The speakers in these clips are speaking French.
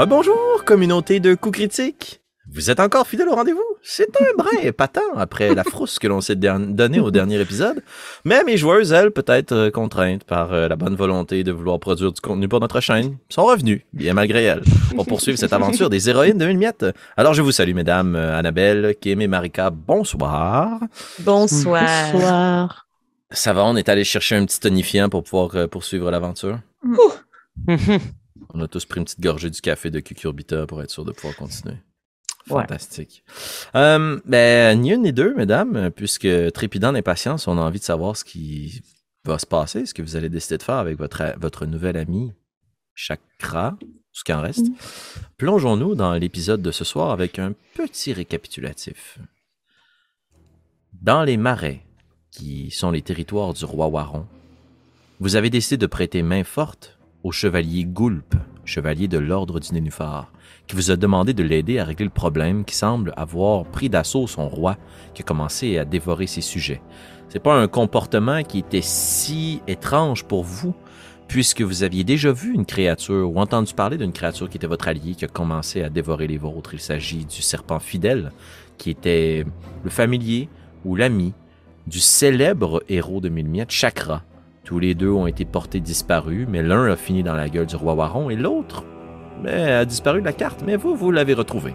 Rebonjour, communauté de coups critiques. Vous êtes encore fidèle au rendez-vous? C'est un brin épatant après la frousse que l'on s'est donnée au dernier épisode. Mais mes joueuses, elles, peut-être euh, contraintes par euh, la bonne volonté de vouloir produire du contenu pour notre chaîne, sont revenues, bien malgré elles, pour poursuivre cette aventure des héroïnes de mille miettes. Alors je vous salue, mesdames, euh, Annabelle, Kim et Marika, bonsoir. Bonsoir. Bonsoir. Ça va, on est allé chercher un petit tonifiant pour pouvoir poursuivre l'aventure? On a tous pris une petite gorgée du café de cucurbita pour être sûr de pouvoir continuer. Ouais. Fantastique. Euh, ben, ni une ni deux, mesdames, puisque trépidant d'impatience, on a envie de savoir ce qui va se passer, ce que vous allez décider de faire avec votre, votre nouvel ami Chakra, ce qui en reste. Plongeons-nous dans l'épisode de ce soir avec un petit récapitulatif. Dans les marais, qui sont les territoires du roi Waron, vous avez décidé de prêter main forte au chevalier Goulp, chevalier de l'ordre du Nénuphar, qui vous a demandé de l'aider à régler le problème qui semble avoir pris d'assaut son roi, qui a commencé à dévorer ses sujets. C'est pas un comportement qui était si étrange pour vous, puisque vous aviez déjà vu une créature ou entendu parler d'une créature qui était votre allié, qui a commencé à dévorer les vôtres. Il s'agit du serpent fidèle, qui était le familier ou l'ami du célèbre héros de Milmiette, Chakra. Tous les deux ont été portés disparus, mais l'un a fini dans la gueule du roi Waron et l'autre a disparu de la carte. Mais vous, vous l'avez retrouvé.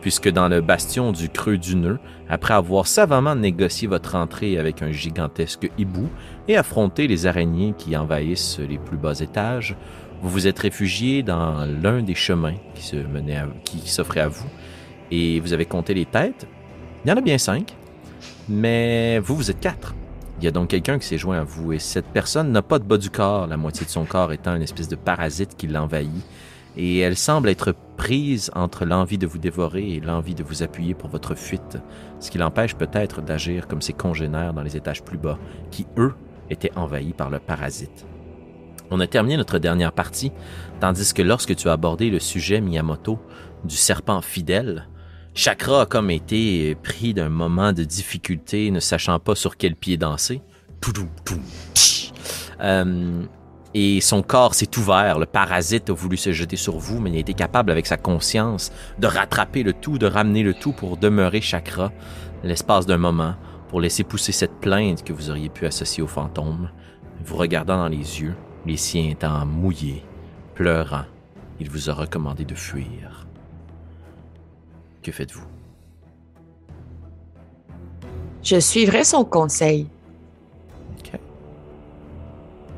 Puisque dans le bastion du creux du nœud, après avoir savamment négocié votre entrée avec un gigantesque hibou et affronté les araignées qui envahissent les plus bas étages, vous vous êtes réfugié dans l'un des chemins qui se menait à- qui s'offrait à vous et vous avez compté les têtes. Il y en a bien cinq, mais vous, vous êtes quatre. Il y a donc quelqu'un qui s'est joint à vous et cette personne n'a pas de bas du corps, la moitié de son corps étant une espèce de parasite qui l'envahit. Et elle semble être prise entre l'envie de vous dévorer et l'envie de vous appuyer pour votre fuite, ce qui l'empêche peut-être d'agir comme ses congénères dans les étages plus bas, qui, eux, étaient envahis par le parasite. On a terminé notre dernière partie, tandis que lorsque tu as abordé le sujet Miyamoto du serpent fidèle, Chakra a comme été pris d'un moment de difficulté, ne sachant pas sur quel pied danser. Euh, et son corps s'est ouvert. Le parasite a voulu se jeter sur vous, mais il a été capable, avec sa conscience, de rattraper le tout, de ramener le tout pour demeurer Chakra l'espace d'un moment, pour laisser pousser cette plainte que vous auriez pu associer au fantôme. Vous regardant dans les yeux, les siens étant mouillés, pleurant, il vous a recommandé de fuir. Que faites-vous? Je suivrai son conseil. Ok.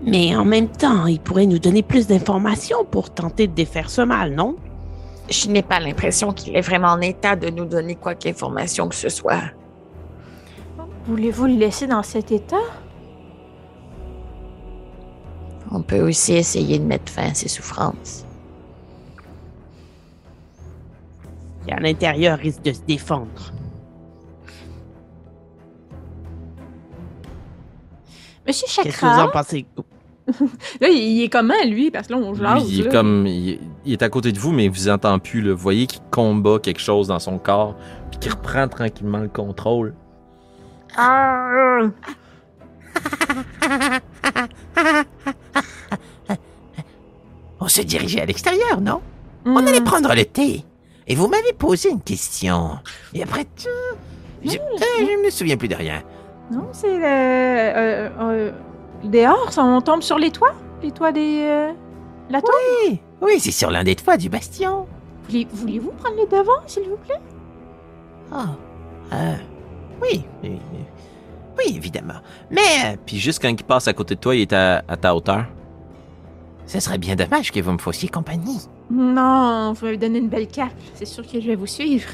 Mais en même temps, il pourrait nous donner plus d'informations pour tenter de défaire ce mal, non? Je n'ai pas l'impression qu'il est vraiment en état de nous donner quelque information que ce soit. Voulez-vous le laisser dans cet état? On peut aussi essayer de mettre fin à ses souffrances. Qui à l'intérieur risque de se défendre. Monsieur Qu'est-ce que vous en Chakra, pensez? là, il est comment, lui? Parce que là, on Lui, jase. il est là. comme. Il, il est à côté de vous, mais il vous entend plus. Là. Vous voyez qu'il combat quelque chose dans son corps, puis qu'il reprend tranquillement le contrôle. Ah! On se dirigeait à l'extérieur, non? Hmm. On allait prendre le thé. Et vous m'avez posé une question. Et après tout, je, euh, je me souviens plus de rien. Non, c'est le... euh, euh, dehors, ça, on tombe sur les toits? Les toits des... euh, la tour? Oui, oui, c'est sur l'un des toits du bastion. Voulez- Voulez-vous prendre les devants, s'il vous plaît? Oh, euh, oui, oui, oui, évidemment. Mais euh, Puis juste quand il passe à côté de toi, il est à, à ta hauteur? Ce serait bien dommage que vous me fassiez compagnie. Non, vous m'avez donné une belle cape. C'est sûr que je vais vous suivre.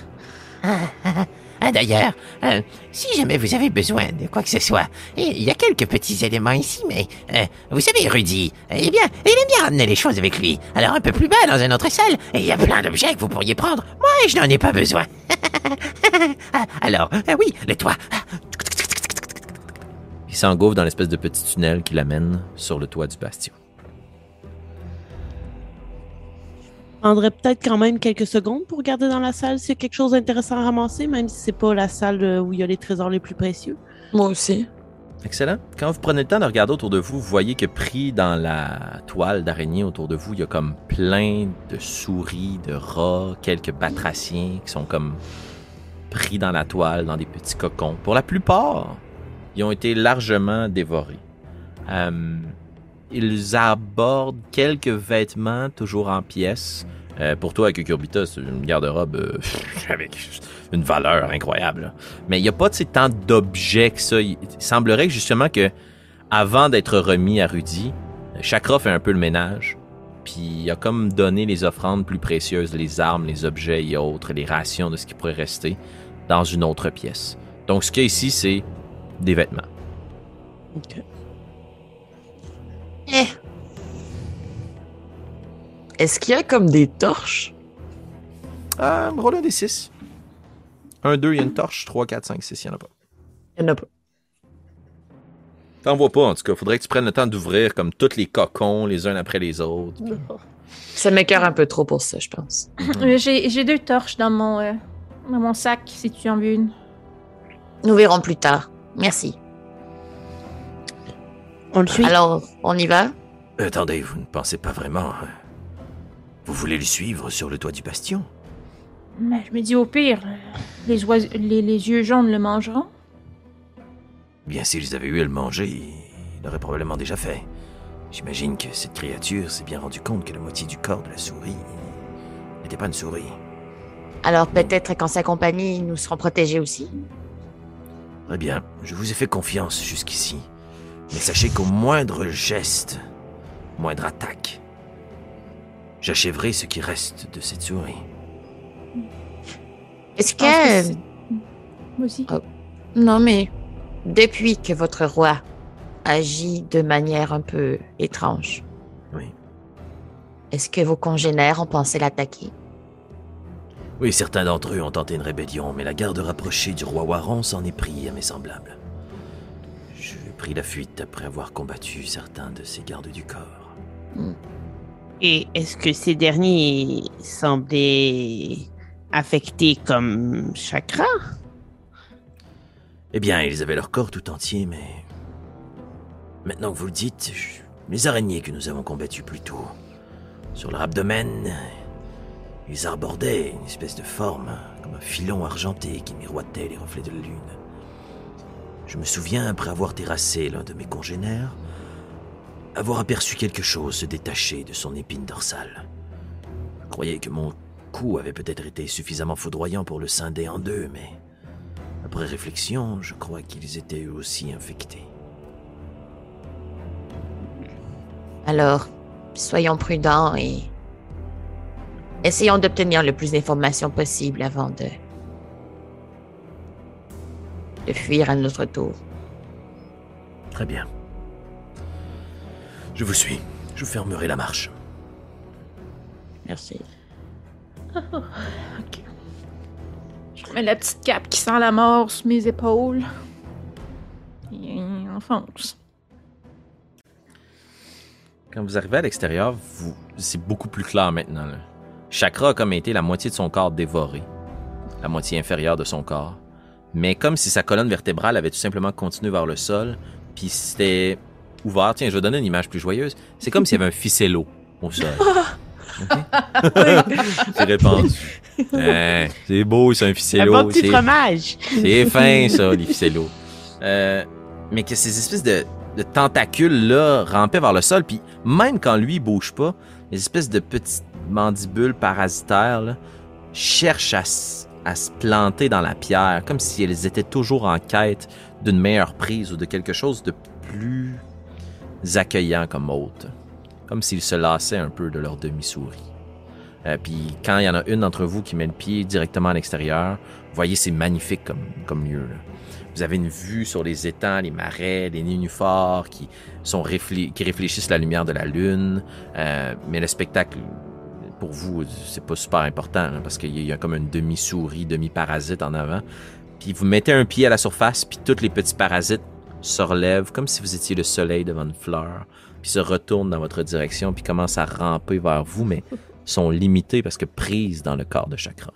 Ah, D'ailleurs, euh, si jamais vous avez besoin de quoi que ce soit, il y a quelques petits éléments ici, mais euh, vous savez, Rudy, eh bien, il aime bien ramener les choses avec lui. Alors un peu plus bas, dans une autre salle, et il y a plein d'objets que vous pourriez prendre. Moi, je n'en ai pas besoin. Ah, Alors, euh, oui, le toit. Il s'engouffre dans l'espèce de petit tunnel qui l'amène sur le toit du bastion. Je prendrais peut-être quand même quelques secondes pour regarder dans la salle s'il y a quelque chose d'intéressant à ramasser, même si c'est pas la salle euh, où il y a les trésors les plus précieux. Moi aussi. Excellent. Quand vous prenez le temps de regarder autour de vous, vous voyez que pris dans la toile d'araignée autour de vous, il y a comme plein de souris, de rats, quelques batraciens qui sont comme pris dans la toile, dans des petits cocons. Pour la plupart, ils ont été largement dévorés. Euh, ils abordent quelques vêtements toujours en pièces. Euh, pour toi, avec Cucurbita, c'est une garde-robe euh, avec une valeur incroyable. là. Mais il n'y a pas de ces tant d'objets que ça. Il semblerait que justement que avant d'être remis à Rudy, Chakra fait un peu le ménage. Puis il a comme donné les offrandes plus précieuses, les armes, les objets et autres, les rations de ce qui pourrait rester dans une autre pièce. Donc ce qu'il y a ici, c'est des vêtements. Ok. Eh. Est-ce qu'il y a comme des torches? Ah, roule un des 6. 1, 2, il y a une torche. 3, 4, 5, 6, il n'y en a pas. Il y en a pas. T'en vois pas, en tout cas. Faudrait que tu prennes le temps d'ouvrir comme tous les cocons, les uns après les autres. Ça m'écœure un peu trop pour ça, je pense. Euh, J'ai j'ai deux torches dans mon, euh, dans mon sac, si tu en veux une. Nous verrons plus tard. Merci. On le suit. Alors, on y va? Attendez, vous ne pensez pas vraiment. hein? Vous voulez le suivre sur le toit du bastion Mais je me dis au pire, euh, les, oise- les, les yeux jaunes le mangeront. Bien, s'ils avaient eu à le manger, ils l'auraient probablement déjà fait. J'imagine que cette créature s'est bien rendu compte que la moitié du corps de la souris n'était pas une souris. Alors peut-être qu'en sa compagnie, nous serons protégés aussi. Très bien, je vous ai fait confiance jusqu'ici. Mais sachez qu'au moindre geste, moindre attaque, j'achèverai ce qui reste de cette souris. Est-ce que c'est- Vas-y. Oh. Non, mais depuis que votre roi agit de manière un peu étrange, Oui. est-ce que vos congénères ont pensé l'attaquer? Oui, certains d'entre eux ont tenté une rébellion, mais la garde rapprochée du roi Waron s'en est pris à mes semblables. Pris la fuite après avoir combattu certains de ces gardes du corps. Et est-ce que ces derniers semblaient affectés comme chakra Eh bien, ils avaient leur corps tout entier, mais... Maintenant que vous le dites, je- les araignées que nous avons combattues plus tôt, sur leur abdomen, ils arbordaient une espèce de forme, comme un filon argenté qui miroitait les reflets de la lune. Je me souviens, après avoir terrassé l'un de mes congénères, avoir aperçu quelque chose se détacher de son épine dorsale. Je croyais que mon coup avait peut-être été suffisamment foudroyant pour le scinder en deux, mais... Après réflexion, je crois qu'ils étaient eux aussi infectés. Alors, soyons prudents et essayons d'obtenir le plus d'informations possible avant de de fuir à notre tour. Très bien. Je vous suis. Je fermerai la marche. Merci. Ok. Je remets la petite cape qui sent la mort sur mes épaules. Et on fonce. Quand vous arrivez à l'extérieur, vous... c'est beaucoup plus clair maintenant. là. Chakra a comme été la moitié de son corps dévoré, la moitié inférieure de son corps. Mais comme si sa colonne vertébrale avait tout simplement continué vers le sol, puis c'était ouvert. Tiens, je vais donner une image plus joyeuse. C'est comme s'il y avait un ficello au sol. Ok? c'est répandu. Hein, c'est beau, c'est un Un ficello. bon petit fromage. c'est fin, ça, les ficellos. Euh, mais que ces espèces de, de tentacules-là rampaient vers le sol, puis même quand lui, il bouge pas, les espèces de petites mandibules parasitaires là, cherchent à, à se planter dans la pierre, comme si elles étaient toujours en quête d'une meilleure prise ou de quelque chose de plus accueillant comme hôte. Comme s'ils se lassaient un peu de leur demi-souris. Euh, puis quand il y en a une d'entre vous qui met le pied directement à l'extérieur, voyez, c'est magnifique comme, comme lieu. là. Vous avez une vue sur les étangs, les marais, les nénuphars qui, sont qui réfléchissent la lumière de la lune. Euh, mais le spectacle, pour vous, c'est pas super important parce qu'il y a- comme une demi-souris, demi-parasite en avant. Puis vous mettez un pied à la surface, puis tous les petits parasites se relèvent comme si vous étiez le soleil devant une fleur, puis se retournent dans votre direction, puis commencent à ramper vers vous, mais sont limitées parce que prises dans le corps de chakra.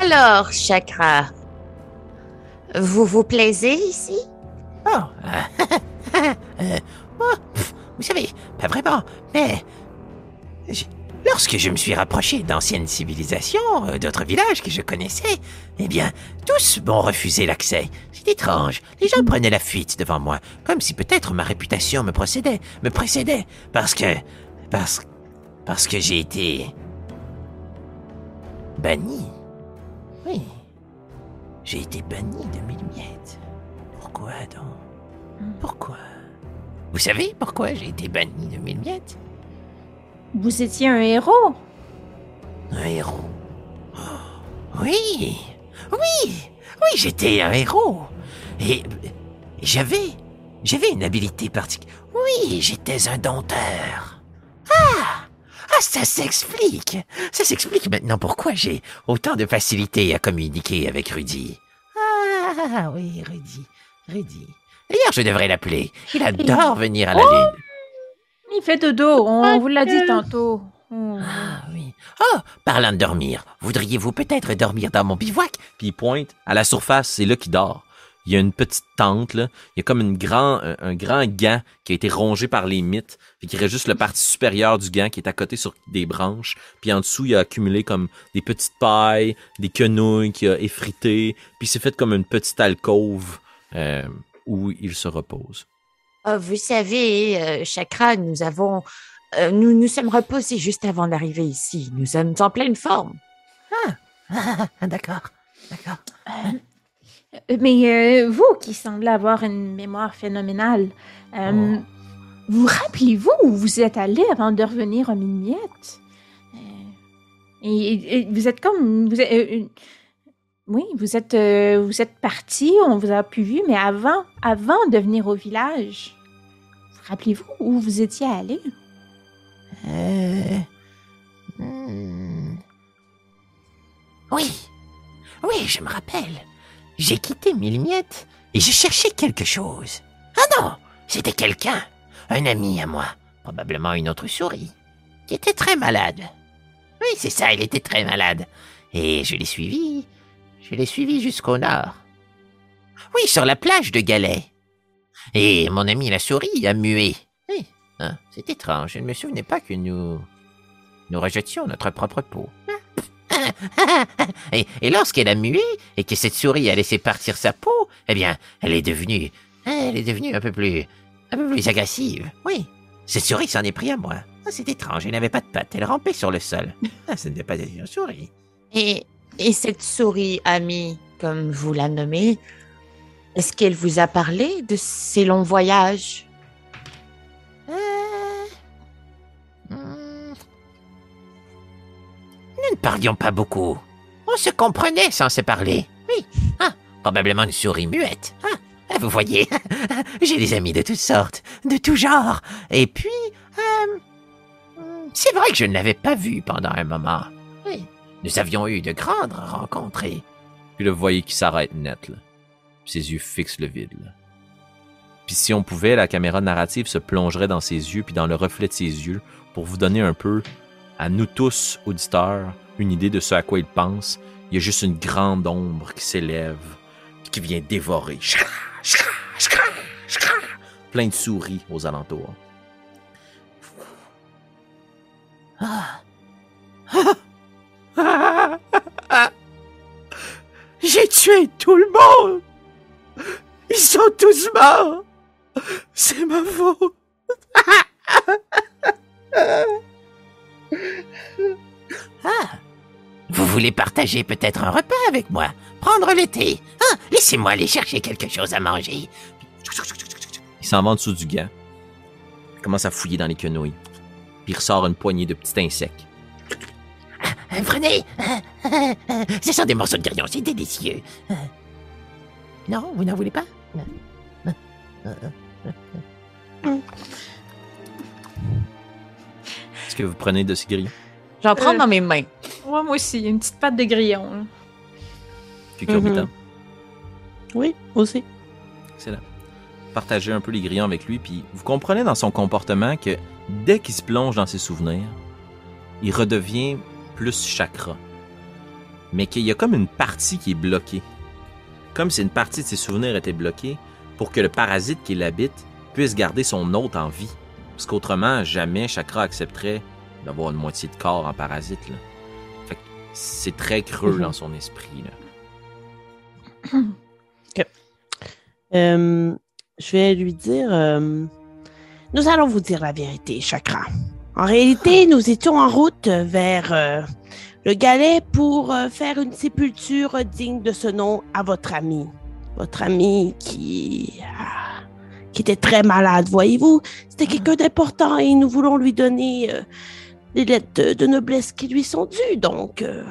Alors, Chakra, vous vous plaisez ici? Oh, moi, pff, vous savez, pas vraiment, mais je- lorsque je me suis rapproché d'anciennes civilisations, euh, d'autres villages que je connaissais, eh bien, tous m'ont refusé l'accès. C'est étrange. Les gens prenaient la fuite devant moi, comme si peut-être ma réputation me procédait, me précédait, parce que, parce, parce que j'ai été banni. Oui, j'ai été banni de mille miettes. Pourquoi donc? Pourquoi? Vous savez pourquoi j'ai été banni de mille miettes Vous étiez un héros. Un héros. Oh, oui, oui, oui, j'étais un héros. Et j'avais, j'avais une habilité particulière. Oui, j'étais un dompteur. Ah, ah, ça s'explique. Ça s'explique maintenant pourquoi j'ai autant de facilité à communiquer avec Rudy. Ah, oui, Rudy, Rudy. D'ailleurs, je devrais l'appeler. Il adore venir à la lune. Il fait dodo, on Ah, vous l'a dit tantôt. Oh. Ah oui. Oh, parlant de dormir, voudriez-vous peut-être dormir dans mon bivouac? Puis il pointe à la surface, c'est là qu'il dort. Il y a une petite tente, là. Il y a comme une grand, un, un grand gant qui a été rongé par les mythes. Fait qu'il reste juste le partie supérieure du gant qui est à côté sur des branches. Puis en dessous, il a accumulé comme des petites pailles, des quenouilles qu'il a effritées. Puis c'est fait comme une petite alcôve euh, où il se repose. Ah, Vous savez, euh, Chakra, nous avons... euh, nous nous sommes reposés juste avant d'arriver ici. Nous sommes en pleine forme. Ah, d'accord, d'accord. Euh, Mais euh, vous qui semblez avoir une mémoire phénoménale, euh, vous rappelez-vous où vous êtes allé avant de revenir en miettes et, et- et vous êtes comme vous êtes, euh, une- oui, vous êtes euh, êtes parti, on vous a pu vu, mais avant avant de venir au village, rappelez-vous où vous étiez allé? Euh... hmm. Oui, oui, je me rappelle. J'ai quitté Mille Miettes et je cherchais quelque chose. Ah non, c'était quelqu'un, un ami à moi, probablement une autre souris, qui était très malade. Oui, c'est ça, il était très malade. Et je l'ai suivi, je l'ai suivi jusqu'au nord. Oui, sur la plage de Galais. Et mon ami la souris a mué. Oui, Hein, c'est étrange, je ne me souvenais pas que nous... nous rejetions notre propre peau. et et lorsqu'elle a mué et que cette souris a laissé partir sa peau, eh bien, elle est devenue... Elle est devenue un peu plus... un peu plus agressive, oui. Cette souris s'en est pris à moi. Ah, c'est étrange, elle n'avait pas de pattes, elle rampait sur le sol. Ah, ce n'était pas une souris. Et, et cette souris amie, comme vous la nommez, est-ce qu'elle vous a parlé de ses longs voyages? Euh, hmm. Nous ne parlions pas beaucoup. On se comprenait sans se parler. Oui. Ah, probablement une souris muette. Ah, ah, vous voyez, j'ai des amis de toutes sortes, de tout genre. Et puis, euh, hmm, c'est vrai que je ne l'avais pas vu pendant un moment. Oui. Nous avions eu de grandes rencontres. et- Puis là, vous voyez qu'il s'arrête net, là. Puis ses yeux fixent le vide, là. Puis si on pouvait, la caméra narrative se plongerait dans ses yeux, puis dans le reflet de ses yeux, pour vous donner un peu, à nous tous, auditeurs, une idée de ce à quoi il pense. Il y a juste une grande ombre qui s'élève, puis qui vient dévorer. Plein de souris aux alentours. Ah. J'ai tué tout le monde. Ils sont tous morts. C'est ma faute. ah. Vous voulez partager peut-être un repas avec moi? Prendre le thé Ah, Laissez-moi aller chercher quelque chose à manger. Il s'en va en dessous du gant. Il commence à fouiller dans les quenouilles. Puis il ressort une poignée de petits insectes. Prenez Ce sont des morceaux de grillon, c'est délicieux. Euh, Non, vous n'en voulez pas? Est-ce que vous prenez de ces grillons? J'en prends Euh. dans mes mains. Ouais, moi aussi, une petite patte de grillon. là. Puis Kurbitan? Mhm. Oui, aussi. Excellent. Partagez un peu les grillons avec lui, puis vous comprenez dans son comportement que dès qu'il se plonge dans ses souvenirs, il redevient plus chakra. Mais qu'il y a comme une partie qui est bloquée. Comme si une partie de ses souvenirs était bloquée pour que le parasite qui l'habite puisse garder son hôte en vie. Parce qu'autrement, jamais Chakra accepterait d'avoir une moitié de corps en parasite. Là. Fait c'est très creux Mhm. dans son esprit. Là. Euh, je vais lui dire euh, Nous allons vous dire la vérité, Chakra. En réalité, nous étions en route vers euh, le galet pour euh, faire une sépulture digne de ce nom à votre ami. Votre ami qui, ah, qui était très malade, voyez-vous? C'était quelqu'un d'important et nous voulons lui donner euh, les lettres de, de noblesse qui lui sont dues. Donc, euh,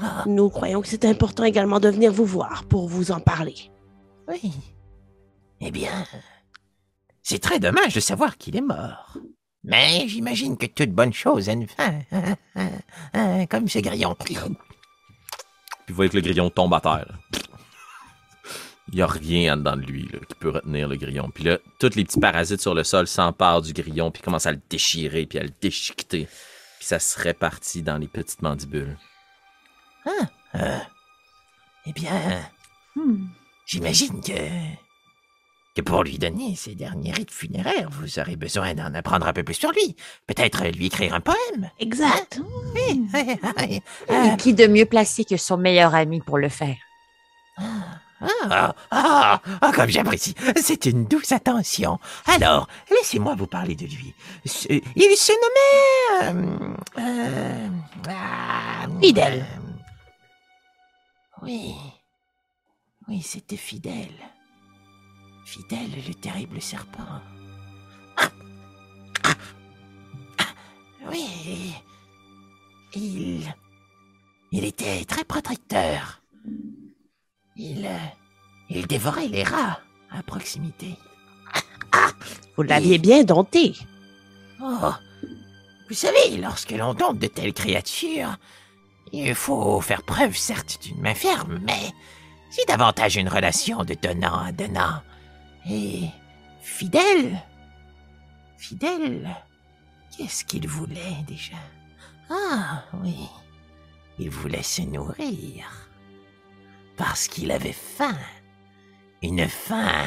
Ah, nous croyons que c'est important également de venir vous voir pour vous en parler. oui. Eh bien, c'est très dommage de savoir qu'il est mort. Mais j'imagine que toute bonne chose a une fin. hein, hein, hein, Comme ce grillon. Puis vous voyez que le grillon tombe à terre. Il n'y a rien en dedans de lui là, qui peut retenir le grillon. Puis là, tous les petits parasites sur le sol s'emparent du grillon, puis commencent à le déchirer, puis à le déchiqueter. Puis ça se répartit dans les petites mandibules. Euh, eh bien, Hmm. j'imagine que... que pour lui donner ses derniers rites funéraires, vous aurez besoin d'en apprendre un peu plus sur lui. Peut-être lui écrire un poème. Exact. Oui, oui, oui. Et Euh, qui de mieux placé que son meilleur ami pour le faire? Ah, ah, ah, comme j'apprécie. C'est une douce attention. Alors, laissez-moi vous parler de lui. Il se nommait... euh, euh, ah, Fidèle. euh, oui. Oui, c'était Fidèle. Fidèle, le terrible serpent. Ah, ah, ah, oui. Il... Il était très protecteur. Il... il dévorait les rats à proximité. Vous l'aviez bien dompté. Oh, vous savez, lorsque l'on dompte de telles créatures, il faut faire preuve, certes, d'une main ferme, mais c'est davantage une relation de donnant à donnant. Et fidèle. Fidèle. Qu'est-ce qu'il voulait déjà? Ah, oui. Il voulait se nourrir. Parce qu'il avait faim. Une faim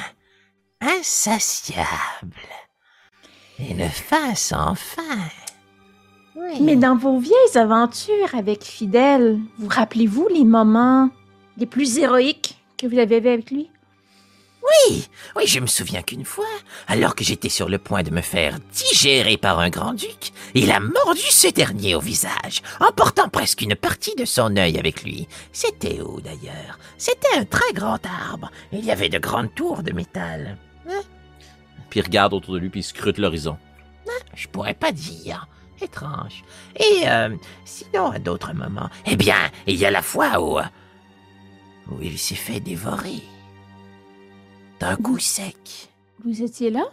insatiable. Une faim sans fin. Mais dans vos vieilles aventures avec Fidèle, vous rappelez-vous les moments les plus héroïques que vous avez avec lui? Oui, oui, je me souviens qu'une fois, alors que j'étais sur le point de me faire digérer par un grand-duc, il a mordu ce dernier au visage, emportant presque une partie de son œil avec lui. C'était où d'ailleurs? C'était un très grand arbre. Il y avait de grandes tours de métal. Puis il regarde autour de lui, puis il scrute l'horizon. Je pourrais pas dire. Étrange. Et euh, sinon, à d'autres moments, eh bien, il y a la fois où où il s'est fait dévorer d'un coup sec. Vous étiez là?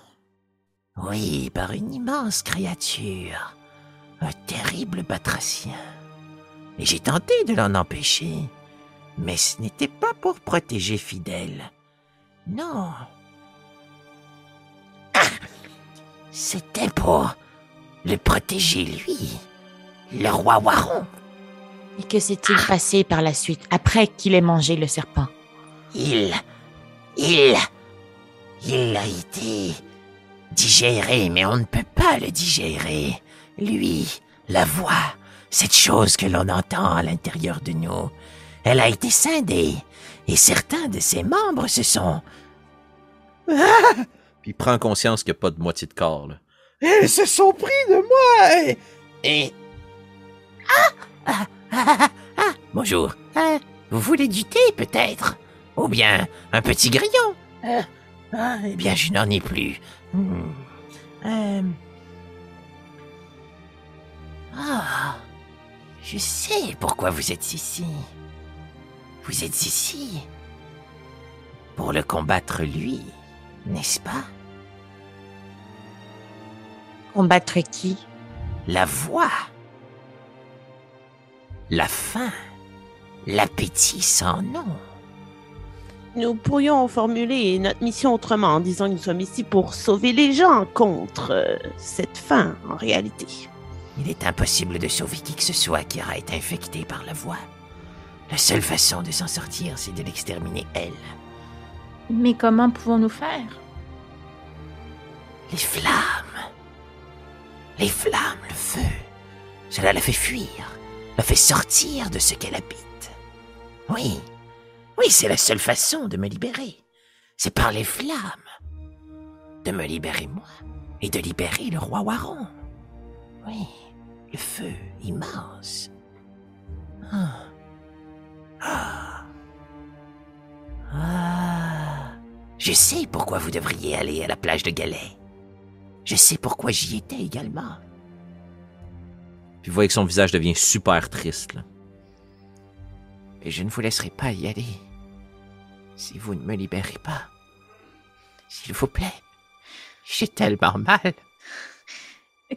Oui, par une immense créature. Un terrible batracien. Et j'ai tenté de l'en empêcher. Mais ce n'était pas pour protéger Fidèle. Non. Ah C'était pour le protéger lui. Le roi Waron. Et que s'est-il passé par la suite, après qu'il ait mangé le serpent? Il. Il. Il a été digéré, mais on ne peut pas le digérer. Lui, la voix, cette chose que l'on entend à l'intérieur de nous, elle a été scindée, et certains de ses membres se sont. Puis il prend conscience qu'il n'y a pas de moitié de corps. Là. Ils se sont pris de moi et. et- Ah, ah, ah, ah, ah, Bonjour. Ah, vous voulez du thé, peut-être? Ou bien un petit grillon? Euh, ah, Eh bien, je n'en ai plus. Hmm. Euh, Ah, je sais pourquoi vous êtes ici. Vous êtes ici pour le combattre lui, n'est-ce pas? Combattre qui? La voix, la faim, l'appétit sans nom. Nous pourrions formuler notre mission autrement en disant que nous sommes ici pour sauver les gens contre euh, cette faim, en réalité. Il est impossible de sauver qui que ce soit qui aura été infecté par la voix. La seule façon de s'en sortir, c'est de l'exterminer, elle. Mais comment pouvons-nous faire? Les flammes. Les flammes, le feu. Cela la fait fuir, la fait sortir de ce qu'elle habite. Oui, oui, c'est la seule façon de me libérer. C'est par les flammes. De me libérer moi et de libérer le roi Waron. Oui, le feu immense. Ah. Ah. Ah. Je sais pourquoi vous devriez aller à la plage de Galais. Je sais pourquoi j'y étais également. Puis vous voyez que son visage devient super triste. Là. Et je ne vous laisserai pas y aller. Si vous ne me libérez pas. S'il vous plaît. J'ai tellement mal.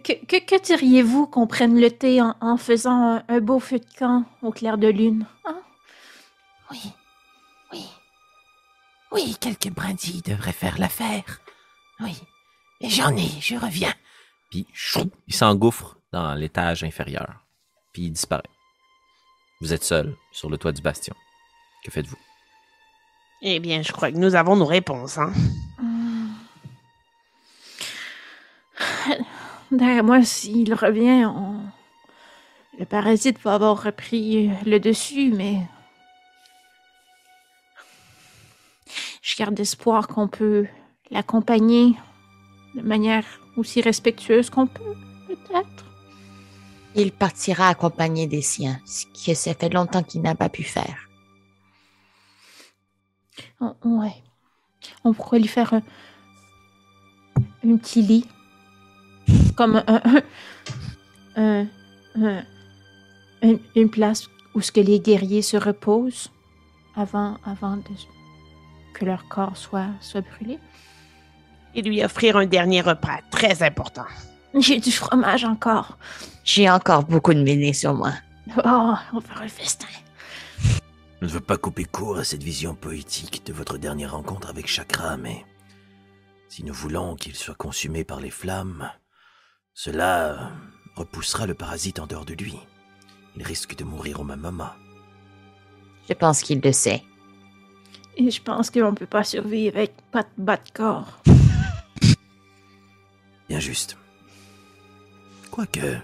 Que, que, que diriez-vous qu'on prenne le thé en, en faisant un, un beau feu de camp au clair de lune hein? Oui. Oui. Oui, quelques brindilles devraient faire l'affaire. Oui. Et j'en ai, je reviens. Puis chou, il s'engouffre dans l'étage inférieur. Puis il disparaît. Vous êtes seul sur le toit du bastion. Que faites-vous? Eh bien, je crois que nous avons nos réponses, hein. Hmm. Derrière moi, s'il revient, on- le parasite va avoir repris le dessus, mais je garde espoir qu'on peut l'accompagner de manière aussi respectueuse qu'on peut, peut-être. Il partira accompagné des siens, ce que ça fait longtemps qu'il n'a pas pu faire. On- ouais. On pourrait lui faire un, un petit lit. Comme un, un- un- un- une, une place où ce que les guerriers se reposent avant, avant de, que leur corps soit, soit brûlé. Et lui offrir un dernier repas très important. J'ai du fromage encore. J'ai encore beaucoup de méné sur moi. Oh, on va faire un festin. Je ne veux pas couper court à cette vision poétique de votre dernière rencontre avec Chakra, mais si nous voulons qu'il soit consumé par les flammes, cela repoussera le parasite en dehors de lui. Il risque de mourir au même moment. Je pense qu'il le sait. Et je pense qu'on peut pas survivre avec pas de bas de corps. Bien juste. Quoique.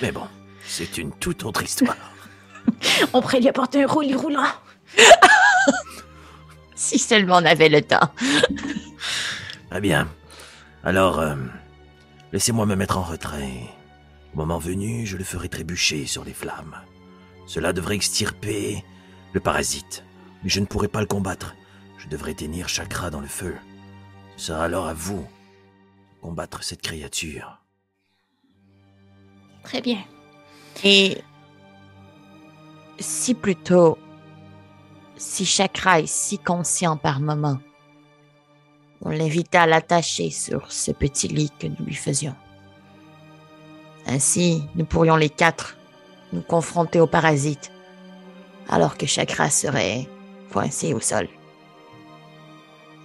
Mais bon, c'est une toute autre histoire. On pourrait lui apporter un roulis roulant. Si seulement on avait le temps. Très bien. Alors, euh, laissez-moi me mettre en retrait. Au moment venu, je le ferai trébucher sur les flammes. Cela devrait extirper le parasite. Mais je ne pourrai pas le combattre. Je devrais tenir Chakra dans le feu. Ce sera alors à vous de combattre cette créature. Très bien. Et si plutôt, si Chakra est si conscient par moment, on l'invitait à l'attacher sur ce petit lit que nous lui faisions. Ainsi, nous pourrions les quatre nous confronter au parasite, alors que Chakra serait coincé au sol.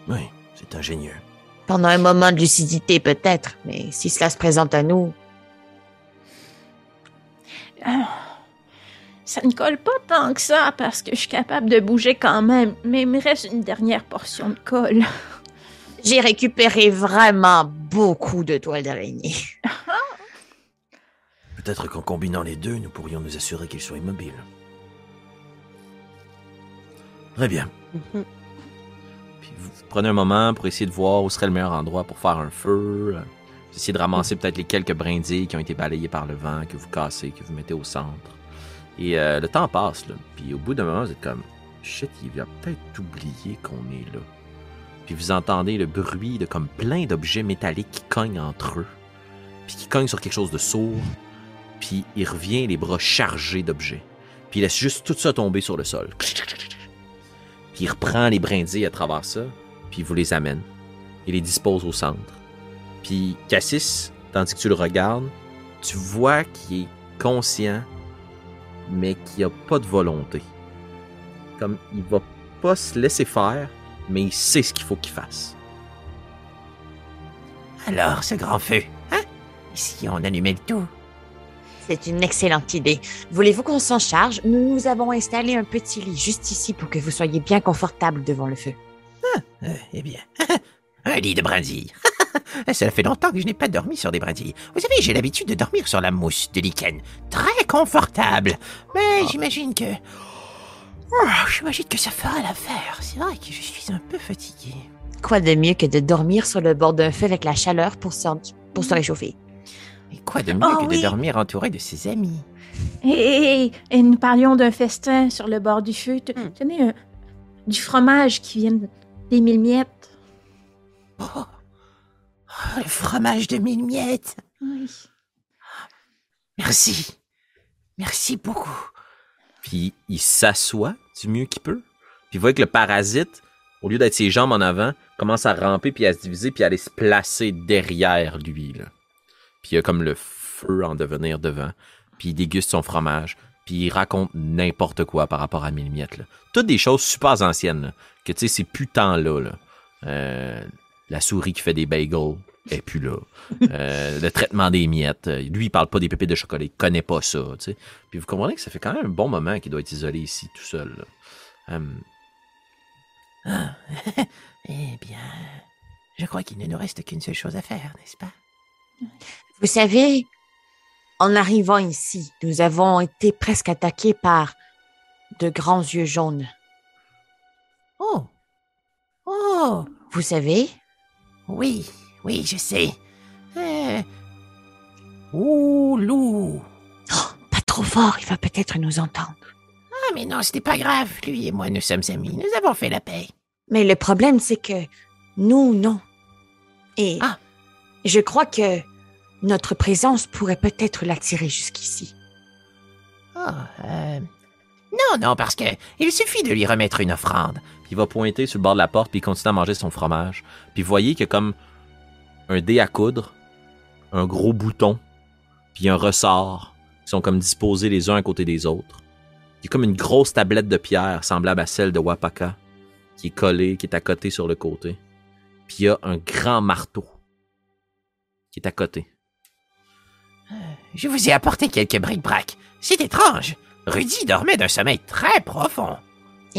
Oui, c'est ingénieux. Pendant un moment de lucidité peut-être, mais si cela se présente à nous, Ça ne colle pas tant que ça parce que je suis capable de bouger quand même, mais il me reste une dernière portion de colle. j'ai récupéré vraiment beaucoup de toiles d'araignée. Peut-être qu'en combinant les deux, nous pourrions nous assurer qu'il soit immobile. Très bien. Mhm. Puis vous prenez un moment pour essayer de voir où serait le meilleur endroit pour faire un feu. Essayez de ramasser peut-être les quelques brindilles qui ont été balayées par le vent, que vous cassez, que vous mettez au centre. Et euh, le temps passe, là. Puis au bout d'un moment, vous êtes comme Shit, il a peut-être oublié qu'on est là. Puis vous entendez le bruit de comme plein d'objets métalliques qui cognent entre eux. Puis qui cognent sur quelque chose de sourd. Puis il revient les bras chargés d'objets. Puis il laisse juste tout ça tomber sur le sol. Puis il reprend les brindilles à travers ça, puis il vous les amène. Il les dispose au centre. Puis Cassis, tandis que tu le regardes, tu vois qu'il est conscient, mais qu'il a pas de volonté. Comme il va pas se laisser faire, mais il sait ce qu'il faut qu'il fasse. Alors, ce grand feu, hein? Ici, on allumait le tout. C'est une excellente idée. Voulez-vous qu'on s'en charge? Nous nous avons installé un petit lit juste ici pour que vous soyez bien confortable devant le feu. Euh, eh bien, un lit de brindilles. Ça fait longtemps que je n'ai pas dormi sur des brindilles. Vous savez, j'ai l'habitude de dormir sur la mousse de lichen. Très confortable. Mais j'imagine que... Oh, j'imagine que ça fera l'affaire. C'est vrai que je suis un peu fatigué. Quoi de mieux que de dormir sur le bord d'un feu avec la chaleur pour se, pour se réchauffer? Et quoi de mieux Oh que oui. de dormir entouré de ses amis? Et, et- et nous parlions d'un festin sur le bord du feu. Hmm. Tenez, un- du fromage qui vient des mille miettes. Oh, Oh, le fromage de mille miettes. Oui. Merci. Merci beaucoup. Puis il s'assoit du mieux qu'il peut. Puis vous voyez que le parasite, au lieu d'être ses jambes en avant, commence à ramper puis à se diviser puis à aller se placer derrière lui. Là. Puis il y a comme le feu en devenir devant. Puis il déguste son fromage. Puis il raconte n'importe quoi par rapport à Mille Miettes. là. Toutes des choses super anciennes. là, que tu sais, c'est plus tant là. là. Euh, la souris qui fait des bagels est plus là. Euh, le traitement des miettes. euh, Lui, il parle pas des pépites de chocolat. Il connaît pas ça. tu sais. Puis vous comprenez que ça fait quand même un bon moment qu'il doit être isolé ici tout seul. là. Hum, Ah, eh bien, je crois qu'il ne nous reste qu'une seule chose à faire, n'est-ce pas? Vous savez, en arrivant ici, nous avons été presque attaqués par de grands yeux jaunes. Oh Oh Vous savez? Oui, oui, je sais. Euh... Ouh, loup Oh, pas trop fort, il va peut-être nous entendre. Ah, mais non, c'était pas grave. Lui et moi, nous sommes amis. Nous avons fait la paix. Mais le problème, c'est que nous, non. Et Ah. je crois que notre présence pourrait peut-être l'attirer jusqu'ici. Ah, euh... Non, non, parce que il suffit de lui remettre une offrande. Il va pointer sur le bord de la porte, puis il continue à manger son fromage. Puis vous voyez qu'il y a comme un dé à coudre, un gros bouton, puis un ressort, qui sont comme disposés les uns à côté des autres. Il y a comme une grosse tablette de pierre semblable à celle de Wapaka, qui est collée, qui est à côté sur le côté. Puis il y a un grand marteau, qui est à côté. Je vous ai apporté quelques bric-brac. C'est étrange. Rudy dormait d'un sommeil très profond.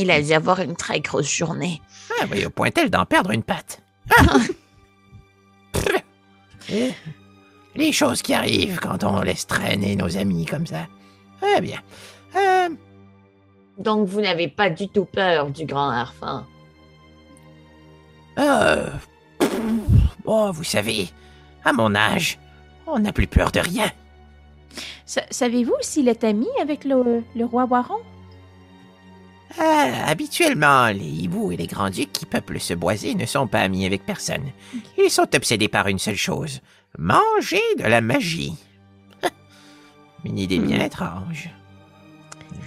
Il a dû avoir une très grosse journée. Ah oui, au point tel d'en perdre une patte. Ah! Eh, Les choses qui arrivent quand on laisse traîner nos amis comme ça. Eh bien. Euh, Donc vous n'avez pas du tout peur du grand harfin. euh, pff, oh, vous savez, à mon âge, on n'a plus peur de rien. Sa- Savez-vous s'il est ami avec le, le roi Waron? Euh, habituellement, les hiboux et les grands-ducs qui peuplent ce boisé ne sont pas amis avec personne. Ils sont obsédés par une seule chose manger de la magie. une idée bien étrange.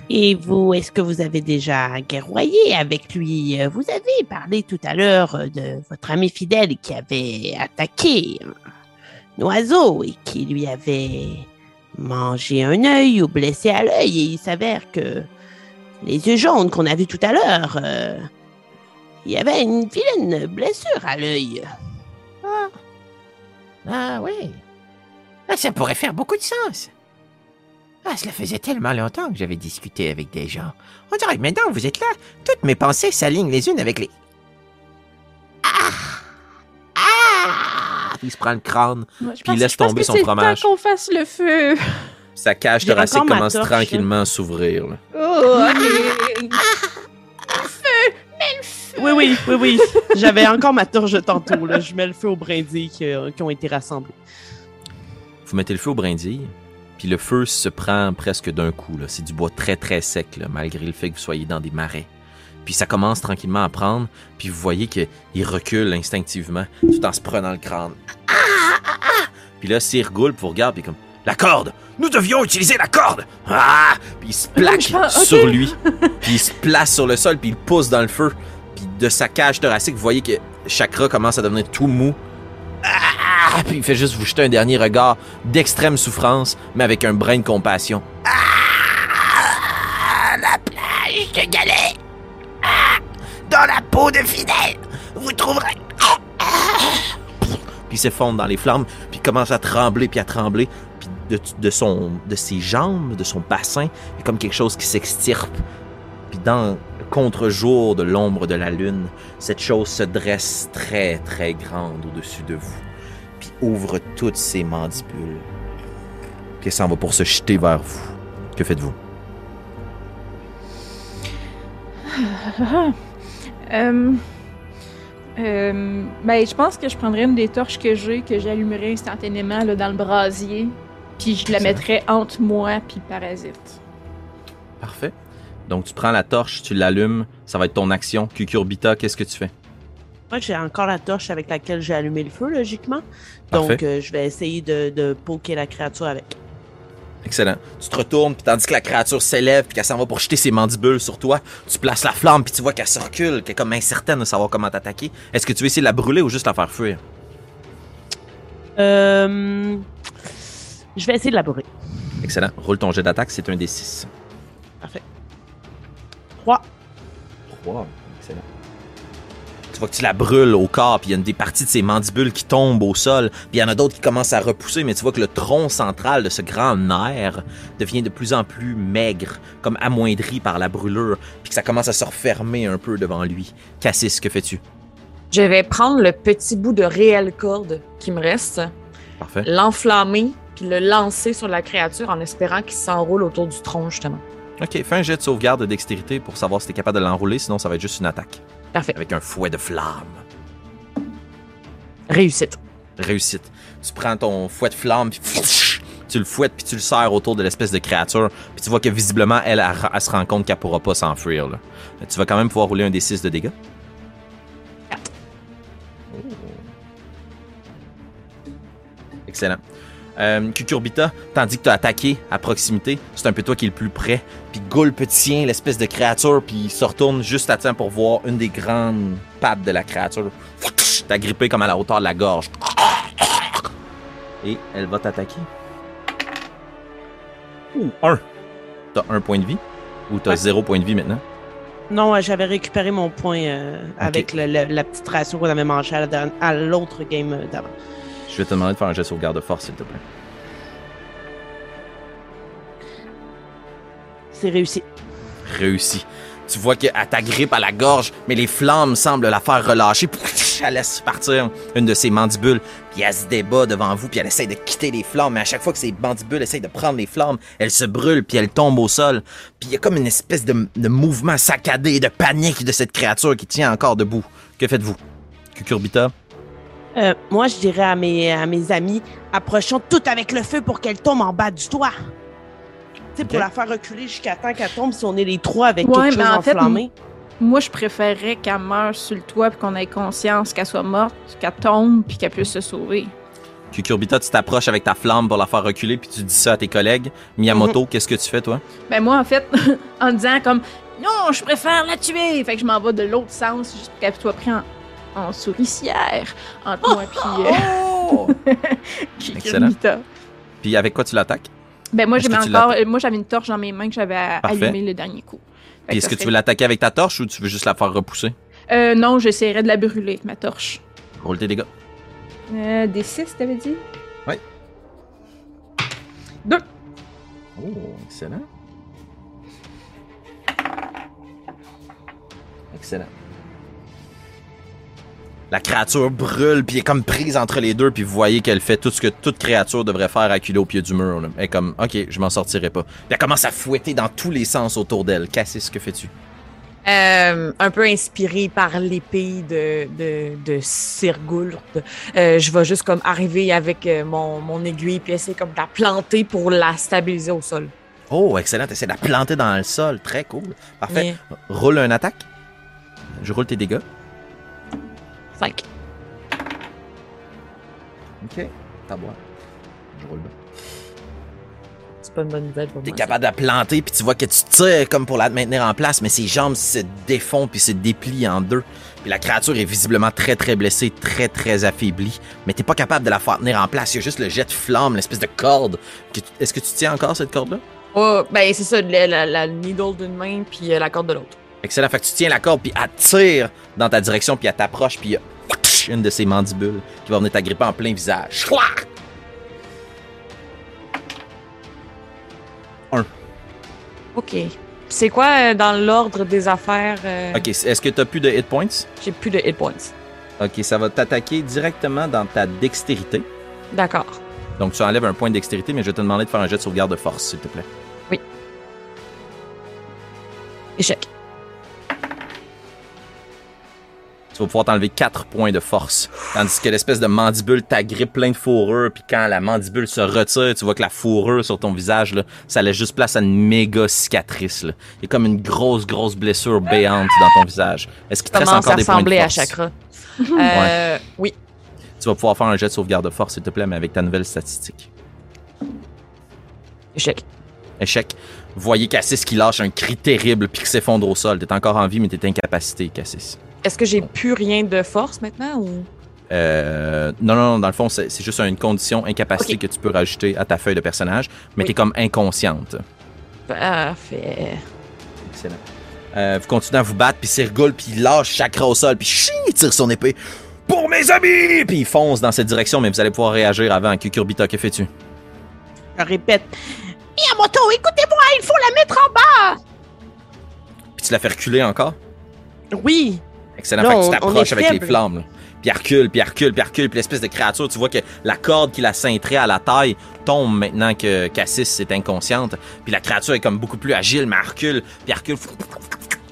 Et vous, est-ce que vous avez déjà guerroyé avec lui? Vous avez parlé tout à l'heure de votre ami fidèle qui avait attaqué un oiseau et qui lui avait mangé un œil ou blessé à l'œil. Et il s'avère que les yeux jaunes qu'on a vus tout à l'heure, euh, il y avait une vilaine blessure à l'œil. Ah oui. Ah, ça pourrait faire beaucoup de sens. Ah, cela faisait tellement longtemps que j'avais discuté avec des gens. On dirait que maintenant que vous êtes là, toutes mes pensées s'alignent les unes avec les... Ah! Ah! Il se prend le crâne, Moi, Puis il laisse je pense tomber que son c'est le fromage. temps qu'on fasse le feu. Sa cage thoracique commence torche. tranquillement à s'ouvrir. Oh, Oui, oui, oui, oui. J'avais encore ma torche de tantôt. Là. Je mets le feu aux brindilles qui, euh, qui ont été rassemblés. Vous mettez le feu aux brindilles, puis le feu se prend presque d'un coup. là. C'est du bois très très sec, là, malgré le fait que vous soyez dans des marais. Puis ça commence tranquillement à prendre, puis vous voyez qu'il recule instinctivement, tout en se prenant le crâne. Puis là, Sir Goulp vous regarde, puis comme La corde Nous devions utiliser la corde Ah Puis il se plaque Ah, sur lui, puis il se place sur le sol, puis il pousse dans le feu. Puis de sa cage thoracique, vous voyez que Chakra commence à devenir tout mou. Ah! Puis il fait juste vous jeter un dernier regard d'extrême souffrance, mais avec un brin de compassion. Ah, la plage de galets. Ah, dans la peau de fidèle, vous trouverez... puis il s'effondre dans les flammes, puis il commence à trembler, puis à trembler, puis de, son, de ses jambes, de son bassin, a comme quelque chose qui s'extirpe. Puis dans le contre-jour de l'ombre de la lune, cette chose se dresse très très grande au-dessus de vous, puis ouvre toutes ses mandibules. Puis elle s'en va pour se jeter vers vous? Que faites-vous? Euh, euh, ben, je pense que je prendrais une des torches que j'ai, que j'allumerais instantanément là, dans le brasier, puis je la mettrais entre moi puis parasite. Parfait. Donc tu prends la torche, tu l'allumes, ça va être ton action. Cucurbita, qu'est-ce que tu fais? Moi, j'ai encore la torche avec laquelle j'ai allumé le feu, logiquement. Parfait. Donc, euh, je vais essayer de, de poker la créature avec. Excellent. Tu te retournes, puis tandis que la créature s'élève, puis qu'elle s'en va pour jeter ses mandibules sur toi, tu places la flamme, puis tu vois qu'elle se recule, qu'elle est comme incertaine de savoir comment t'attaquer. Est-ce que tu veux essayer de la brûler ou juste la faire fuir? Euh, je vais essayer de la bourrer. Excellent. Roule ton jet d'attaque, c'est un des 6. Parfait. 3. 3. Excellent. Tu vois que tu la brûles au corps, puis il y a une des parties de ses mandibules qui tombent au sol, puis il y en a d'autres qui commencent à repousser, mais tu vois que le tronc central de ce grand nerf devient de plus en plus maigre, comme amoindri par la brûlure, puis que ça commence à se refermer un peu devant lui. Cassis, que fais-tu? Je vais prendre le petit bout de réelle corde qui me reste, Parfait. l'enflammer, puis le lancer sur la créature en espérant qu'il s'enroule autour du tronc, justement. Ok, fais un jet de sauvegarde de dextérité pour savoir si t'es capable de l'enrouler, sinon ça va être juste une attaque. Parfait. Avec un fouet de flamme. Réussite. Réussite. Tu prends ton fouet de flamme, puis tu le fouettes, puis tu le serres autour de l'espèce de créature, puis tu vois que visiblement, elle, elle, elle se rend compte qu'elle pourra pas s'enfuir. là. Tu vas quand même pouvoir rouler un des 6 de dégâts. Excellent. Euh, Cucurbita, tandis que tu as attaqué à proximité, c'est un peu toi qui est le plus près. Puis Gulp tient l'espèce de créature, puis il se retourne juste à temps pour voir une des grandes pattes de la créature. T'as grippé comme à la hauteur de la gorge. Et elle va t'attaquer. Ouh, un. T'as un point de vie? Ou t'as Ouais. zéro point de vie maintenant? Non, euh, j'avais récupéré mon point euh, avec le- le- la petite ration qu'on avait mangée à l'autre game euh, d'avant. Je vais te demander de faire un jet de sauvegarde de force, s'il te plaît. C'est réussi. réussi. Tu vois qu'elle t'agrippe à la gorge, mais les flammes semblent la faire relâcher. Elle laisse partir une de ses mandibules, puis elle se débat devant vous, puis elle essaie de quitter les flammes, mais à chaque fois que ses mandibules essayent de prendre les flammes, elle se brûle, puis elle tombe au sol. Puis il y a comme une espèce de, de mouvement saccadé, de panique de cette créature qui tient encore debout. Que faites-vous? Cucurbita? Euh, moi, je dirais à mes, à mes amis, approchons tout avec le feu pour qu'elle tombe en bas du toit. Tu sais, pour la faire reculer jusqu'à temps qu'elle tombe si on est les trois avec Ouais, quelque mais chose en fait, enflammé. Moi, je préférerais qu'elle meure sur le toit puis qu'on ait conscience qu'elle soit morte, qu'elle tombe puis qu'elle puisse se sauver. Cucurbita, tu t'approches avec ta flamme pour la faire reculer, puis tu dis ça à tes collègues. Miyamoto, qu'est-ce que tu fais, toi? Ben moi, en fait, en disant comme non, je préfère la tuer, fait que je m'en vais de l'autre sens juste pour qu'elle soit prise en, en souricière entre moi puis euh, Oh! Excellent. Puis avec quoi tu l'attaques? Ben moi, j'avais encore, moi j'avais une torche dans mes mains que j'avais allumée le dernier coup. Puis est-ce que tu veux l'attaquer avec ta torche ou tu veux juste la faire repousser? Euh, non, j'essaierais de la brûler avec ma torche. Roule tes dégâts. Euh, des 6, t'avais dit? Oui. Deux. Oh, excellent. Excellent. La créature brûle, puis elle est comme prise entre les deux, puis vous voyez qu'elle fait tout ce que toute créature devrait faire acculée au pied du mur. là. Elle est comme, ok, je m'en sortirai pas. Puis elle commence à fouetter dans tous les sens autour d'elle. Cassis, que fais-tu? Euh, un peu inspiré par l'épée de, de, de euh, je vais juste comme arriver avec euh, mon, mon aiguille puis essayer comme de la planter pour la stabiliser au sol. Oh, excellent. T'essaies de la planter dans le sol. Très cool. Parfait. Roule un attaque. Je roule tes dégâts. Ok. T'as boire. Je roule bien. C'est pas une bonne nouvelle pour T'es moi. capable de la planter, puis tu vois que tu tires comme pour la maintenir en place, mais ses jambes se défont puis se déplient en deux. Puis la créature est visiblement très très blessée, très très affaiblie, mais t'es pas capable de la faire tenir en place. Il y a juste le jet de flamme, l'espèce de corde. Est-ce que tu tiens encore cette corde-là? Oh, ben c'est ça, la, la, la needle d'une main puis euh, la corde de l'autre. Excellent. Fait que tu tiens la corde, puis elle tire dans ta direction, puis elle t'approche, puis une de ses mandibules qui va venir t'agripper en plein visage. Chouac! OK. C'est quoi euh, dans l'ordre des affaires? euh, Ok, est-ce que tu as plus de hit points? J'ai plus de hit points. Ok, ça va t'attaquer directement dans ta dextérité. D'accord. Donc tu enlèves un point de dextérité, mais je vais te demander de faire un jet de sauvegarde de force, s'il te plaît. Échec. Tu vas pouvoir t'enlever 4 points de force. Tandis que l'espèce de mandibule t'agrippe plein de fourrure, puis quand la mandibule se retire, tu vois que la fourrure sur ton visage, là, ça laisse juste place à une méga cicatrice. Là. Il y a comme une grosse, grosse blessure béante dans ton visage. Est-ce qu'il te reste encore des points de ressembler à force? chakra? Euh, Oui. Tu vas pouvoir faire un jet de sauvegarde de force, s'il te plaît, mais avec ta nouvelle statistique. Échec. Échec. Vous voyez Cassis qui lâche un cri terrible puis qui s'effondre au sol. T'es encore en vie, mais t'es incapacité, Cassis. Est-ce que j'ai plus rien de force maintenant ou? Euh, non, non, non, dans le fond, c'est juste une condition incapacité que tu peux rajouter à ta feuille de personnage, mais Oui. t'es comme inconsciente. Parfait. Excellent. Euh, vous continuez à vous battre, puis Sirgul, puis il lâche Chakra au sol, puis il tire son épée. Pour mes amis! Puis il fonce dans cette direction, mais vous allez pouvoir réagir avant. Kukurbita, que fais-tu? Je répète. Miyamoto, écoutez-moi, il faut la mettre en bas! Puis tu la fais reculer encore? Oui. Excellent. Là, fait que tu t'approches est avec les faible. flammes. là. Puis elle recule, puis elle recule, puis elle recule, puis l'espèce de créature, tu vois que la corde qui la cintrait à la taille tombe maintenant que Cassis est inconsciente. Puis la créature est comme beaucoup plus agile, mais elle recule, puis elle recule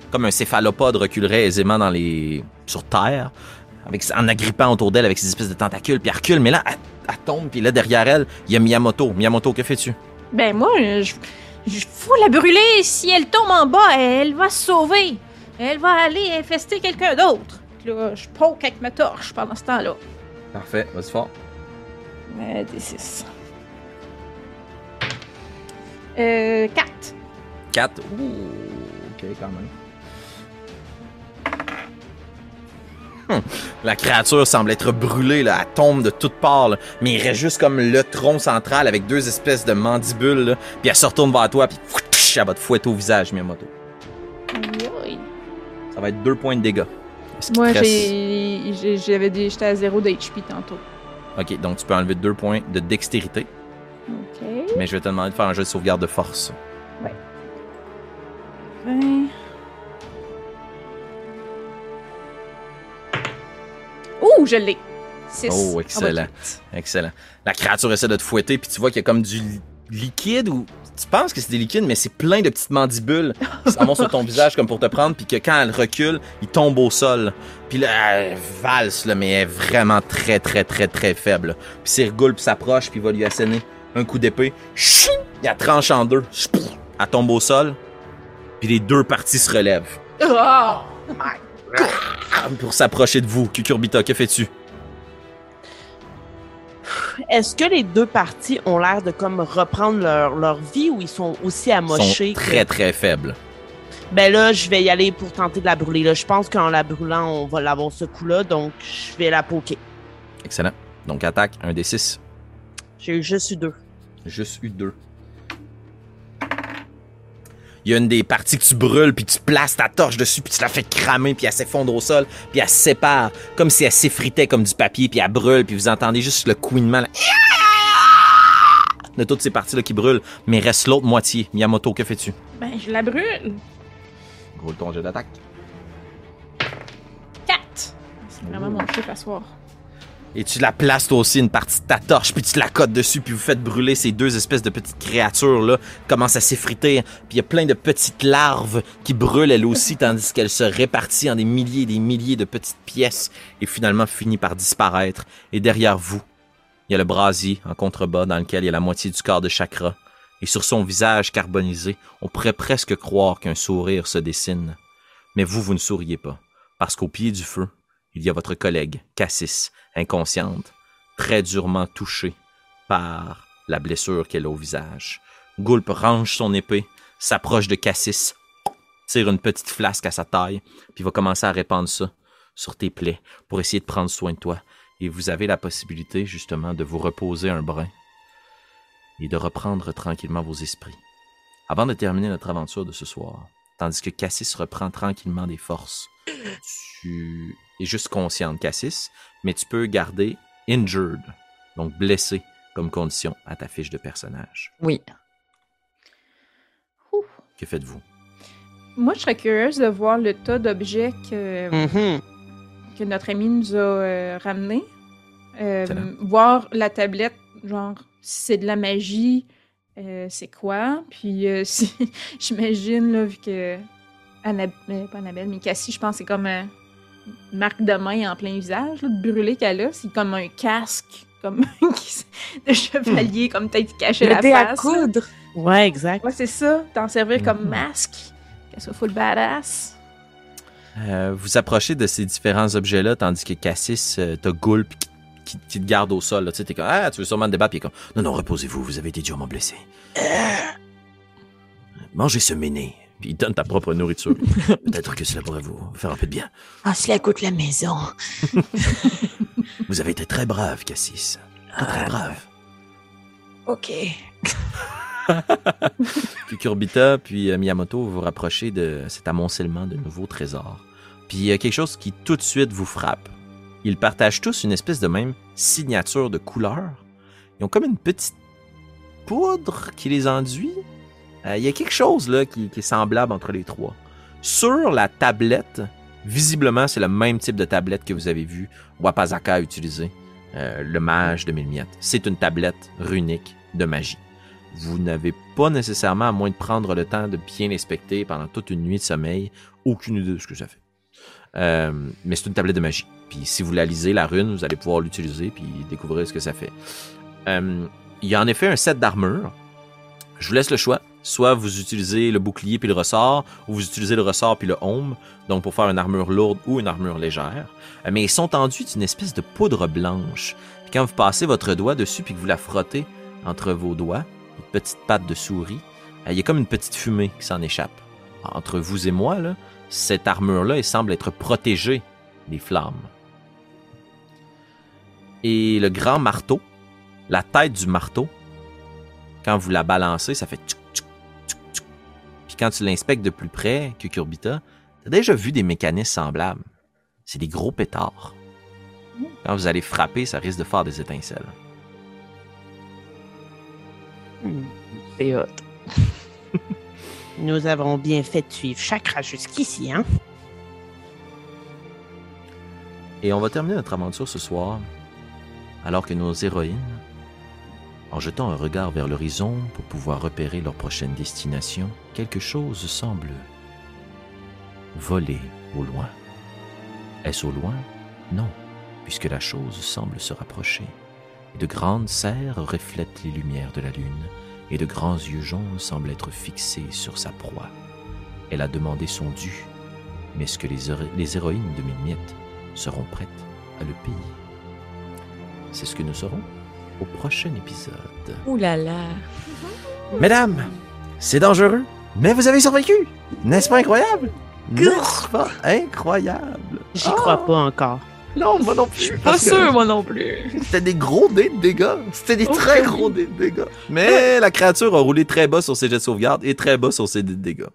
comme un céphalopode reculerait aisément dans les sur terre, avec en agrippant autour d'elle avec ses espèces de tentacules, puis elle recule, mais là elle, elle tombe, puis là derrière elle, il y a Miyamoto. Miyamoto, que fais-tu? Ben moi, je, je faut la brûler. Si elle tombe en bas, elle va se sauver. Elle va aller infester quelqu'un d'autre. Là, je poke avec ma torche pendant ce temps-là. Parfait, vas-y fort. Euh, des 6. Euh, 4. 4. Ouh, ok, quand même. Hum. La créature semble être brûlée, là. elle tombe de toutes parts, là. mais il reste juste comme le tronc central avec deux espèces de mandibules, là. puis elle se retourne vers toi, puis elle va te fouetter au visage, Miyamoto. Ça va être deux points de dégâts. Moi, j'avais j'étais à 0 d'HP tantôt. Ok, donc tu peux enlever deux points de dextérité, Ok. mais je vais te demander de faire un jeu de sauvegarde de force. 20. Ouh, je l'ai. 6. Oh, excellent. Excellent. La créature essaie de te fouetter, puis tu vois qu'il y a comme du li- liquide ou tu penses que c'est des liquides, mais c'est plein de petites mandibules qui s'en vont sur ton visage comme pour te prendre, puis que quand elle recule, il tombe au sol. Puis là, elle valse, là, mais elle est vraiment très, très, très, très faible. Puis Sirgul s'approche, puis il va lui asséner un coup d'épée. Il la tranche en deux. Elle tombe au sol, puis les deux parties se relèvent. Oh! Pour s'approcher de vous, Cucurbita, que fais-tu? Est-ce que les deux parties ont l'air de comme reprendre leur, leur vie ou ils sont aussi Ils amochés? que- très, très faibles. Ben là, je vais y aller pour tenter de la brûler. Là. Je pense qu'en la brûlant, on va l'avoir ce coup-là, donc je vais la poker. Excellent. Donc attaque, un des six. J'ai eu juste eu deux. Juste eu deux. Il y a une des parties que tu brûles, puis tu places ta torche dessus, puis tu la fais cramer, puis elle s'effondre au sol, puis elle se sépare, comme si elle s'effritait comme du papier, puis elle brûle, puis vous entendez juste le couinement là, de toutes ces parties-là qui brûlent. Mais reste l'autre moitié. Miyamoto, que fais-tu? Ben, je la brûle. Roule ton jet d'attaque. 4. C'est vraiment mon chiffre à soir. Et tu la places toi aussi une partie de ta torche, puis tu la cotes dessus, puis vous faites brûler ces deux espèces de petites créatures là, commencent à s'effriter, puis il y a plein de petites larves qui brûlent elles aussi, tandis qu'elles se répartissent en des milliers et des milliers de petites pièces, et finalement finissent par disparaître. Et derrière vous, il y a le brasier en contrebas dans lequel il y a la moitié du corps de Chakra, et sur son visage carbonisé, on pourrait presque croire qu'un sourire se dessine. Mais vous, vous ne souriez pas, parce qu'au pied du feu, il y a votre collègue, Cassis, inconsciente, très durement touchée par la blessure qu'elle a au visage. Gulp range son épée, s'approche de Cassis, tire une petite flasque à sa taille, puis va commencer à répandre ça sur tes plaies pour essayer de prendre soin de toi. Et vous avez la possibilité, justement, de vous reposer un brin et de reprendre tranquillement vos esprits. Avant de terminer notre aventure de ce soir, tandis que Cassis reprend tranquillement des forces, tu es juste consciente, Cassis, mais tu peux garder injured, donc blessé, comme condition à ta fiche de personnage. Oui. Ouh. Que faites-vous? Moi, je serais curieuse de voir le tas d'objets que, Mhm. que notre ami nous a euh, ramenés. Euh, voir la tablette, genre, si c'est de la magie, euh, c'est quoi? Puis, euh, si, j'imagine, là, vu que. Annab- euh, pas Annabelle, mais Cassie, je pense, c'est comme euh, marque de main en plein usage, là, de brûler qu'elle a. C'est comme un casque, comme de chevalier, comme peut-être caché la L'aider à face. là. coudre. Ouais, exact. Ouais, c'est ça. T'en servir comme Mhm. masque. Qu'elle soit full badass. Euh, vous approchez de ces différents objets-là, tandis que Cassis euh, te goule puis qui, qui- qui te garde au sol. là. Tu sais, t'es comme, ah, tu veux sûrement te débattre, puis comme, Non, non, reposez-vous, vous avez été durement blessé. Mangez ce méné. Puis il donne ta propre nourriture. Peut-être que cela pourrait vous faire un peu de bien. Ah, cela coûte la maison. Vous avez été très brave, Cassis. Très, très brave. OK. Kukurbita puis euh, Miyamoto, vous vous rapprochez de cet amoncellement de nouveaux trésors. Puis il y a quelque chose qui tout de suite vous frappe. Ils partagent tous une espèce de même signature de couleur. Ils ont comme une petite poudre qui les enduit. Euh, Il y a quelque chose là qui, est semblable entre les trois. Sur la tablette, visiblement c'est le même type de tablette que vous avez vu Wapazaka utiliser, euh, le mage de Milmiette. C'est une tablette runique de magie vous n'avez pas nécessairement, à moins de prendre le temps de bien l'inspecter pendant toute une nuit de sommeil, aucune idée de ce que ça fait. Euh, mais c'est une tablette de magie. Puis si vous la lisez, la rune, vous allez pouvoir l'utiliser puis découvrir ce que ça fait. Il y a en effet un set d'armure. Je vous laisse le choix. Soit vous utilisez le bouclier puis le ressort, ou vous utilisez le ressort puis le home, donc pour faire une armure lourde ou une armure légère. Euh, mais ils sont enduits d'une espèce de poudre blanche. Puis quand vous passez votre doigt dessus puis que vous la frottez entre vos doigts, une petite patte de souris, euh, il y a comme une petite fumée qui s'en échappe. Entre vous et moi, là, cette armure-là, semble être protégée des flammes. Et le grand marteau, la tête du marteau, quand vous la balancez, ça fait quand tu l'inspectes de plus près, Cucurbita, t'as déjà vu des mécanismes semblables. C'est des gros pétards. Quand vous allez frapper, ça risque de faire des étincelles. Hmm. C'est hot. Nous avons bien fait de suivre Chakra jusqu'ici, hein? Et on va terminer notre aventure ce soir, alors que nos héroïnes, en jetant un regard vers l'horizon pour pouvoir repérer leur prochaine destination, quelque chose semble voler au loin. Est-ce au loin? Non, puisque la chose semble se rapprocher. De grandes serres reflètent les lumières de la lune, et de grands yeux jaunes semblent être fixés sur sa proie. Elle a demandé son dû, mais est-ce que les, héro- les héroïnes de Milmiette seront prêtes à le payer? C'est ce que nous saurons au prochain épisode. Ouh là là. Mesdames, c'est dangereux, mais vous avez survécu. N'est-ce pas incroyable? N'est-ce pas incroyable? J'y Ah! crois pas encore. Non, moi non plus. Pas parce que sûr, moi non plus. C'était des gros dés de dégâts. C'était des très gros dés de dégâts. Mais la créature a roulé très bas sur ses jets de sauvegarde et très bas sur ses dés de dégâts.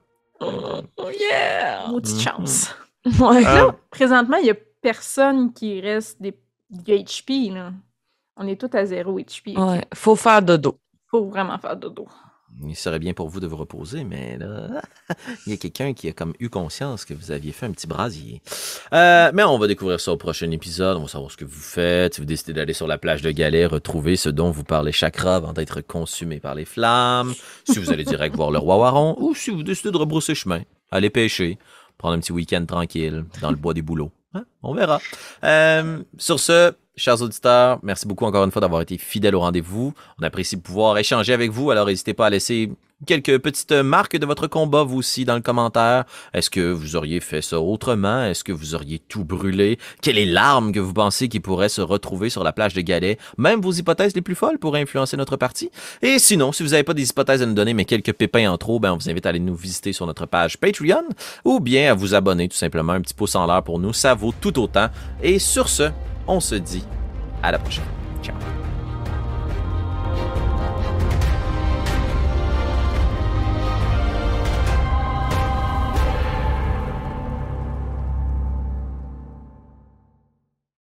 Oh yeah. Maudite Mhm. chance. Ouais. Euh, Présentement, il y a personne qui reste des, du HP, là. On est tous à zéro HP. Ouais. Faut faire dodo. Faut vraiment faire dodo. Il serait bien pour vous de vous reposer, mais là, il y a quelqu'un qui a comme eu conscience que vous aviez fait un petit brasier. Euh, mais on va découvrir ça au prochain épisode. On va savoir ce que vous faites. Si vous décidez d'aller sur la plage de Galets, retrouver ce dont vous parlez chakra avant d'être consumé par les flammes. Si vous allez direct voir le roi Waron, ou si vous décidez de rebrousser chemin, aller pêcher, prendre un petit week-end tranquille dans le bois des bouleaux. Hein? On verra. Euh, sur ce, chers auditeurs, merci beaucoup encore une fois d'avoir été fidèles au rendez-vous. On apprécie de pouvoir échanger avec vous, alors n'hésitez pas à laisser quelques petites marques de votre combat, vous aussi, dans le commentaire. Est-ce que vous auriez fait ça autrement? Est-ce que vous auriez tout brûlé? Quelle est l'arme que vous pensez qui pourrait se retrouver sur la plage de Galets? Même vos hypothèses les plus folles pourraient influencer notre partie. Et sinon, si vous n'avez pas des hypothèses à nous donner, mais quelques pépins en trop, ben, on vous invite à aller nous visiter sur notre page Patreon ou bien à vous abonner tout simplement. Un petit pouce en l'air pour nous, ça vaut tout autant. Et sur ce, on se dit à la prochaine. Ciao.